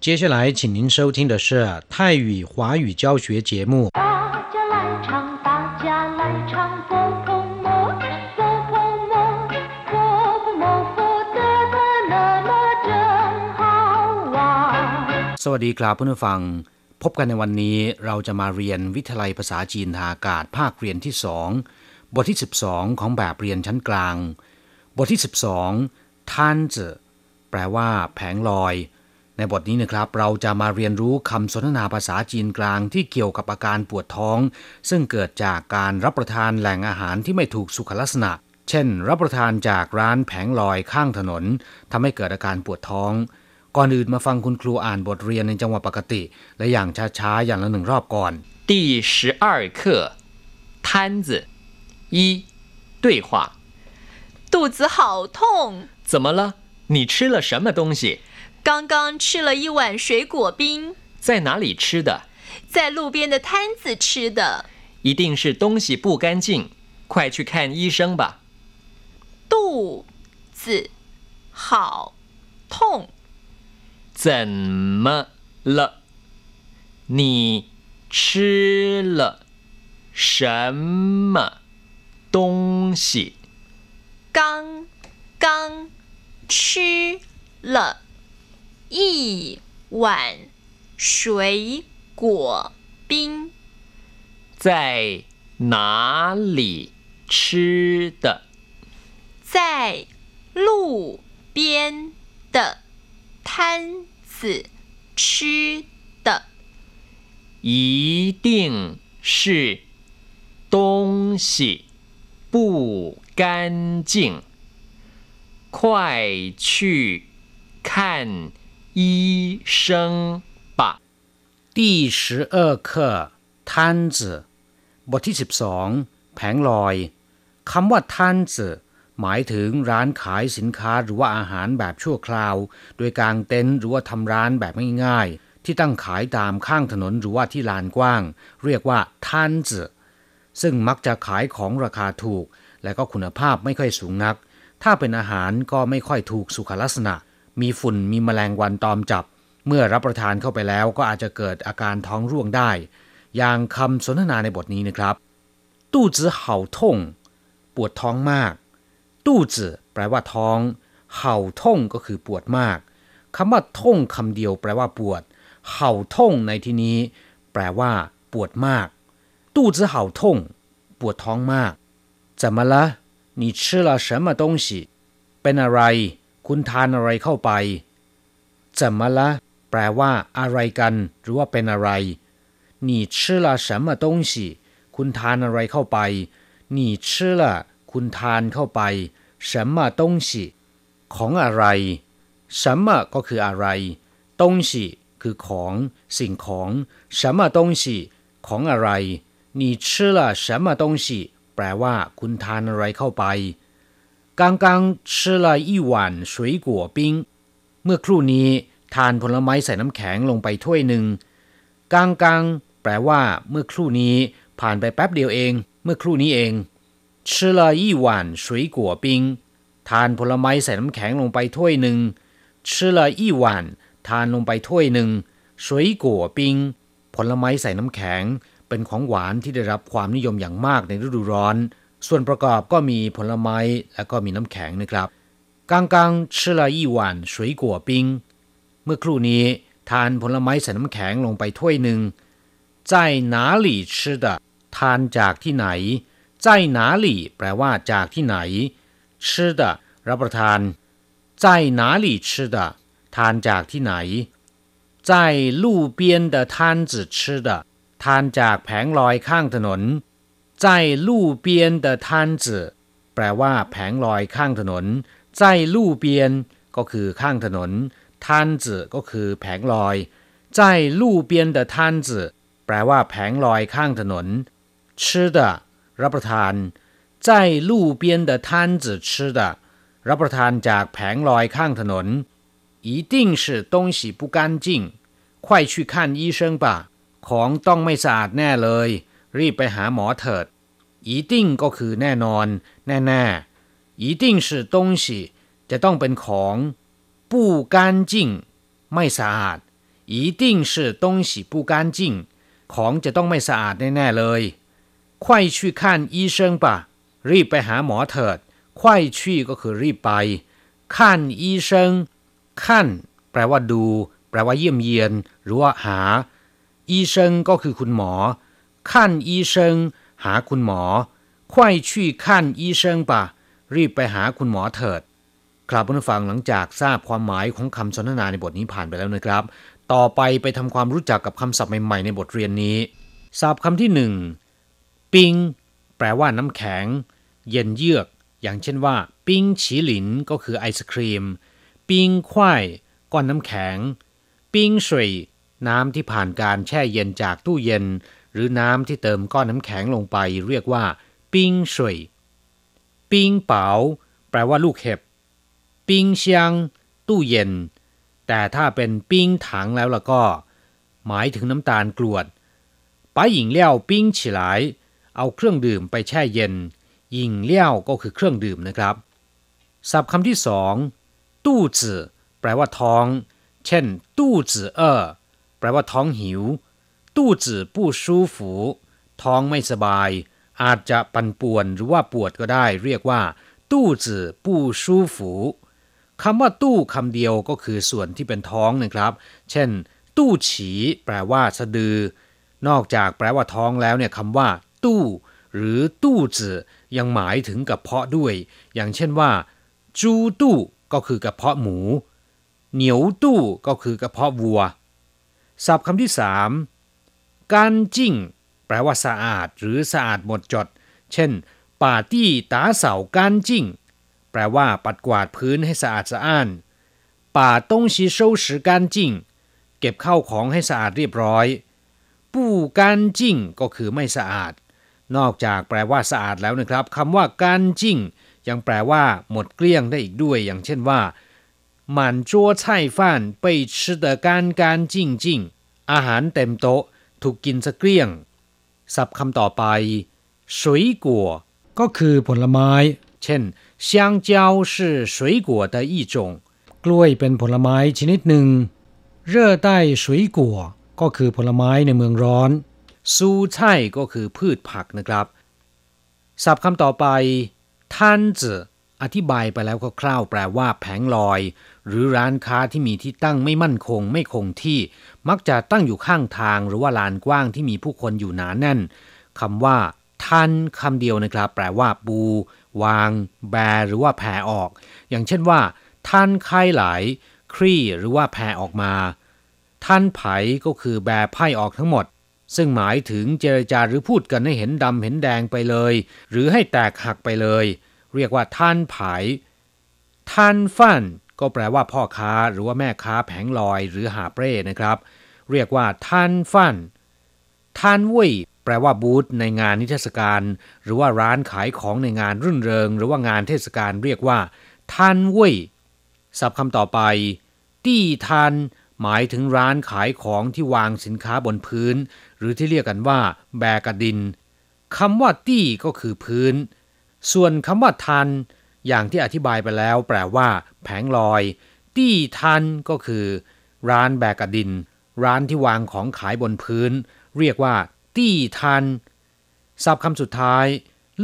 接下来，请您收听的是泰语华语教学节目。大家来唱，大家来唱，佛婆摩，佛婆摩，佛婆摩，佛得得乐乐真好玩。 สวัสดีครับเพื่อนผู้ฟัง พบกันในวันนี้เราจะมาเรียนวิทยาลัยภาษาจีนทางอากาศภาคเรียนที่สองบทที่ 12 ของแบบเรียนชั้นกลาง บทที่ 12ท่านจะแปลว่า แผงลอย ในบทนี้นะครับ เราจะมาเรียนรู้คำสนทนาภาษาจีนกลางที่เกี่ยวกับอาการปวดท้อง ซึ่งเกิดจากการรับประทานแหล่งอาหารที่ไม่ถูกสุขลักษณะ เช่น รับประทานจากร้านแผงลอยข้างถนนทำให้เกิดอาการปวดท้อง ก่อนอื่นมาฟังคุณครูอ่านบทเรียนในจังหวะปกติ และอย่างช้าๆ อย่างละหนึ่งรอบก่อน 第十二课，摊子一对话，肚子好痛，怎么了？你吃了什么东西？ 刚刚吃了一碗水果冰，在哪里吃的？在路边的摊子吃的。一定是东西不干净，快去看医生吧。肚子好痛，怎么了？你吃了什么东西？刚刚吃了一碗水果冰，在哪里吃的？在路边的摊子吃的。一定是东西不干净，快去看医生吧。第十二课摊子บทที่ 12 แผงลอยคำว่าท่านจืหมายถึงร้านขายสินค้าหรือว่าอาหารแบบชั่วคราว โดยกางเต็นท์หรือว่าทำร้านแบบง่ายๆ ที่ตั้งขายตามข้างถนนหรือว่าที่ลานกว้าง เรียกว่าท่านจืซึ่งมักจะขายของราคาถูก และก็คุณภาพไม่ค่อยสูงนัก ถ้าเป็นอาหารก็ไม่ค่อยถูกสุขลักษณะ มีฝุ่นมีแมลงวันตอมจับ เมื่อรับประทานเข้าไปแล้วก็อาจจะเกิดอาการท้องร่วงได้ อย่างคำสนทนาในบทนี้นะครับ ตู้จือเห่าท่งปวดท้องมาก ตู้จือแปลว่าท้อง เห่าท่งก็คือปวดมากคำว่าท่งคำเดียวแปลว่าปวด เห่าท่งในที่นี้ แปลว่า ปวดมาก ตู้จือเห่าท่งปวดท้องมาก怎么了你吃了什么东西เป็นอะไร คุณทานอะไรเข้าไป怎么了แปลว่า อะไรกัน หรือว่าเป็นอะไร你吃了什么东西คุณทานอะไรเข้าไป你吃了คุณทานเข้าไป什么东西ของอะไร什么ก็คืออะไร东西คือของ สิ่งของ什么东西ของอะไร你吃了什么东西แปลว่า คุณทานอะไรเข้าไป 刚刚吃了一碗水果冰เมื่อครู่นี้ ทานผลไม้ใส่น้ำแข็งลงไปถ้วยหนึ่งกางกังแปลว่า เมื่อครู่นี้ ผ่านไปแป๊บเดียวเอง เมื่อครู่นี้เอง吃了一碗水果冰ทานผลไม้ใส่น้ำแข็งลงไปถ้วยหนึ่ง吃了一碗ทานลงไปถ้วยหนึ่ง水果冰ผลไม้ใส่น้ำแข็ง เป็นของหวานที่ได้รับความนิยมอย่างมากในฤดูร้อน ส่วนประกอบก็มีผลไม้และก็มีน้ำแข็งนะครับ刚刚吃了一碗水果冰เมื่อครู่นี้ ทานผลไม้ใส่น้ำแข็งลงไปถ้วยหนึ่ง在哪里吃的ทานจากที่ไหน在哪里แปลว่าจากที่ไหน吃的รับประทาน在哪里吃的ทานจากที่ไหน在路边的摊子吃的ทานจากแผงลอยข้างถนน 在路边的摊子แปลว่า แผงลอยข้างถนน在路边ก็คือข้างถนนท่านจืก็คือแผงลอย在路边的摊子แปลว่า แผงลอยข้างถนน吃的รับประทาน在路边的摊子吃的รับประทานจากแผงลอยข้างถนน一定是东西不干净快去看医生吧ของต้องไม่สะอาดแน่เลย รีบไปหาหมอเถิด一定ก็คือแน่นอน แน่ๆ一定是东西จะต้องเป็นของ不干净ไม่สะอาด 一定是东西不干净ของจะต้องไม่สะอาดแน่ๆเลย快去看医生吧รีบไปหาหมอเถิด快去ก็คือรีบไป看医生ขั้นแปลว่าดู แปลว่าเยี่ยมเยียน หรือว่าหา医生ก็คือคุณหมอ ขั้นอีหาคุณหมอควายชี่ขั้นอีปะรีบไปหาคุณหมอเถิด ครับผู้ฟังหลังจากทราบความหมายของคำสนทนาในบทนี้ผ่านไปแล้วนะครับ ต่อไปไปทำความรู้จักกับคำศัพท์ใหม่ๆในบทเรียนนี้ศัพท์คำที่หนึ่งปิงแปลว่าน้ำแข็ง เย็นเยือก อย่างเช่นว่า ปิงฉีหลินก็คือไอศครีม ปิงควายก้อนน้ำแข็ง ปิงสวยน้ำที่ผ่านการแช่เย็นจากตู้เย็น หรือน้ำที่เติมก้อนน้ำแข็งลงไป เรียกว่า ปิงสวยปิงเปาแปลว่าลูกเห็บ ปิงเชียง ตู้เย็น แต่ถ้าเป็นปิงถังแล้วล่ะก็ หมายถึงน้ำตาลกรวดป้าหญิงเลี้ยวปิงฉลาย เอาเครื่องดื่มไปแช่เย็น หญิงเลี้ยวก็คือเครื่องดื่มนะครับ ศัพท์คำที่สองตู้จื่อแปลว่าท้อง เช่น ตู้จื่อเออแปลว่าท้องหิว ตู้จื่อผู้ชูฝูท้องไม่สบาย อาจจะปันป่วนหรือว่าปวดก็ได้ เรียกว่า ตู้จื่อผู้ชูฝูคำว่าตู้คำเดียวก็คือส่วนที่เป็นท้องนะครับ เช่น ตู้ฉีแปลว่าสะดือ นอกจากแปลว่าท้องแล้วเนี่ยคำว่า ตู้ หรือตู้จื่อยังหมายถึงกระเพาะด้วย อย่างเช่นว่า จูตู้ก็คือกระเพาะหมู เหนียวตู้ก็คือกระเพาะวัวศัพท์คำที่สาม การจิ้งแปลว่าสะอาดหรือสะอาดหมดจด เช่น ป่าตี้ตาเสาการจิ้ง แปลว่าปัดกวาดพื้นให้สะอาดสะอ้าน ป่าต้งชี收拾干净เก็บเข้าของให้สะอาดเรียบร้อย ปู้การจิ้งก็คือไม่สะอาด นอกจากแปลว่าสะอาดแล้วนะครับคำว่าการจิ้งยังแปลว่าหมดเกลี้ยงได้อีกด้วย อย่างเช่นว่า满桌菜饭被吃得干干净净อาหารเต็มโต๊ะ ถูกกินสะเกลี้ยง ศัพท์คำต่อไป水果ก็คือผลไม้ เช่น香蕉是水果的一种กล้วยเป็นผลไม้ชนิดหนึ่งเร่อใต้水果ก็คือผลไม้ในเมืองร้อน ซูไช่ก็คือพืชผักนะครับ ศัพท์คำต่อไปท่านจือธิบายไปแล้วคร่าวๆแปลว่าแผงลอย หรือร้านค้าที่มีที่ตั้งไม่มั่นคงไม่คงที่ มักจะตั้งอยู่ข้างทางหรือว่าลานกว้างที่มีผู้คนอยู่หนาแน่นคำว่าท่านคำเดียวนะครับ แปลว่าปู วาง แบ หรือว่าแผ่ออก อย่างเช่นว่าท่านไข่ไหลคลี่หรือว่าแผ่ออกมาท่านไผก็คือแบไพ่ออกทั้งหมด ซึ่งหมายถึงเจรจาหรือพูดกันให้เห็นดำเห็นแดงไปเลย หรือให้แตกหักไปเลย เรียกว่าท่านไผท่านฟัน ก็แปลว่าพ่อค้าหรือว่าแม่ค้าแผงลอยหรือหาเปร่นะครับ เรียกว่าท่านฟันท่านเว่ยแปลว่าบูธในงานนิทรรศการ หรือว่าร้านขายของในงานรื่นเริง หรือว่างานเทศกาลเรียกว่าท่านเว่ยศัพท์คำต่อไปตี้ทันหมายถึงร้านขายของที่วางสินค้าบนพื้น หรือที่เรียกกันว่า แบกระดินคำว่าตี้ก็คือพื้น ส่วนคำว่าทัน อย่างที่อธิบายไปแล้ว แปลว่า แผงลอย ตี้ทันก็คือ ร้านแบกกระดิน ร้านที่วางของขายบนพื้น เรียกว่า ตี้ทันศัพท์คำสุดท้าย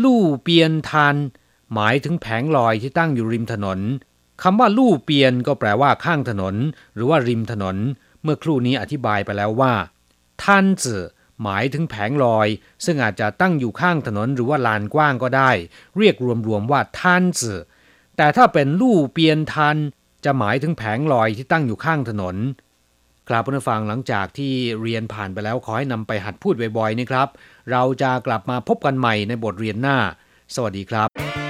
ลู่เปียนทัน หมายถึงแผงลอยที่ตั้งอยู่ริมถนนคำว่าลู่เปียนก็แปลว่า ข้างถนน หรือว่าริมถนน เมื่อครู่นี้อธิบายไปแล้วว่าท่านจื่อ หมายถึงแผงลอย ซึ่งอาจจะตั้งอยู่ข้างถนนหรือว่าลานกว้างก็ได้ เรียกรวมๆว่าท่านจื่อแต่ถ้าเป็นลู่เปียนทัน จะหมายถึงแผงลอยที่ตั้งอยู่ข้างถนนกราบผู้ฟังหลังจากที่เรียนผ่านไปแล้วขอให้นำไปหัดพูดบ่อยๆนะครับ เราจะกลับมาพบกันใหม่ในบทเรียนหน้า สวัสดีครับ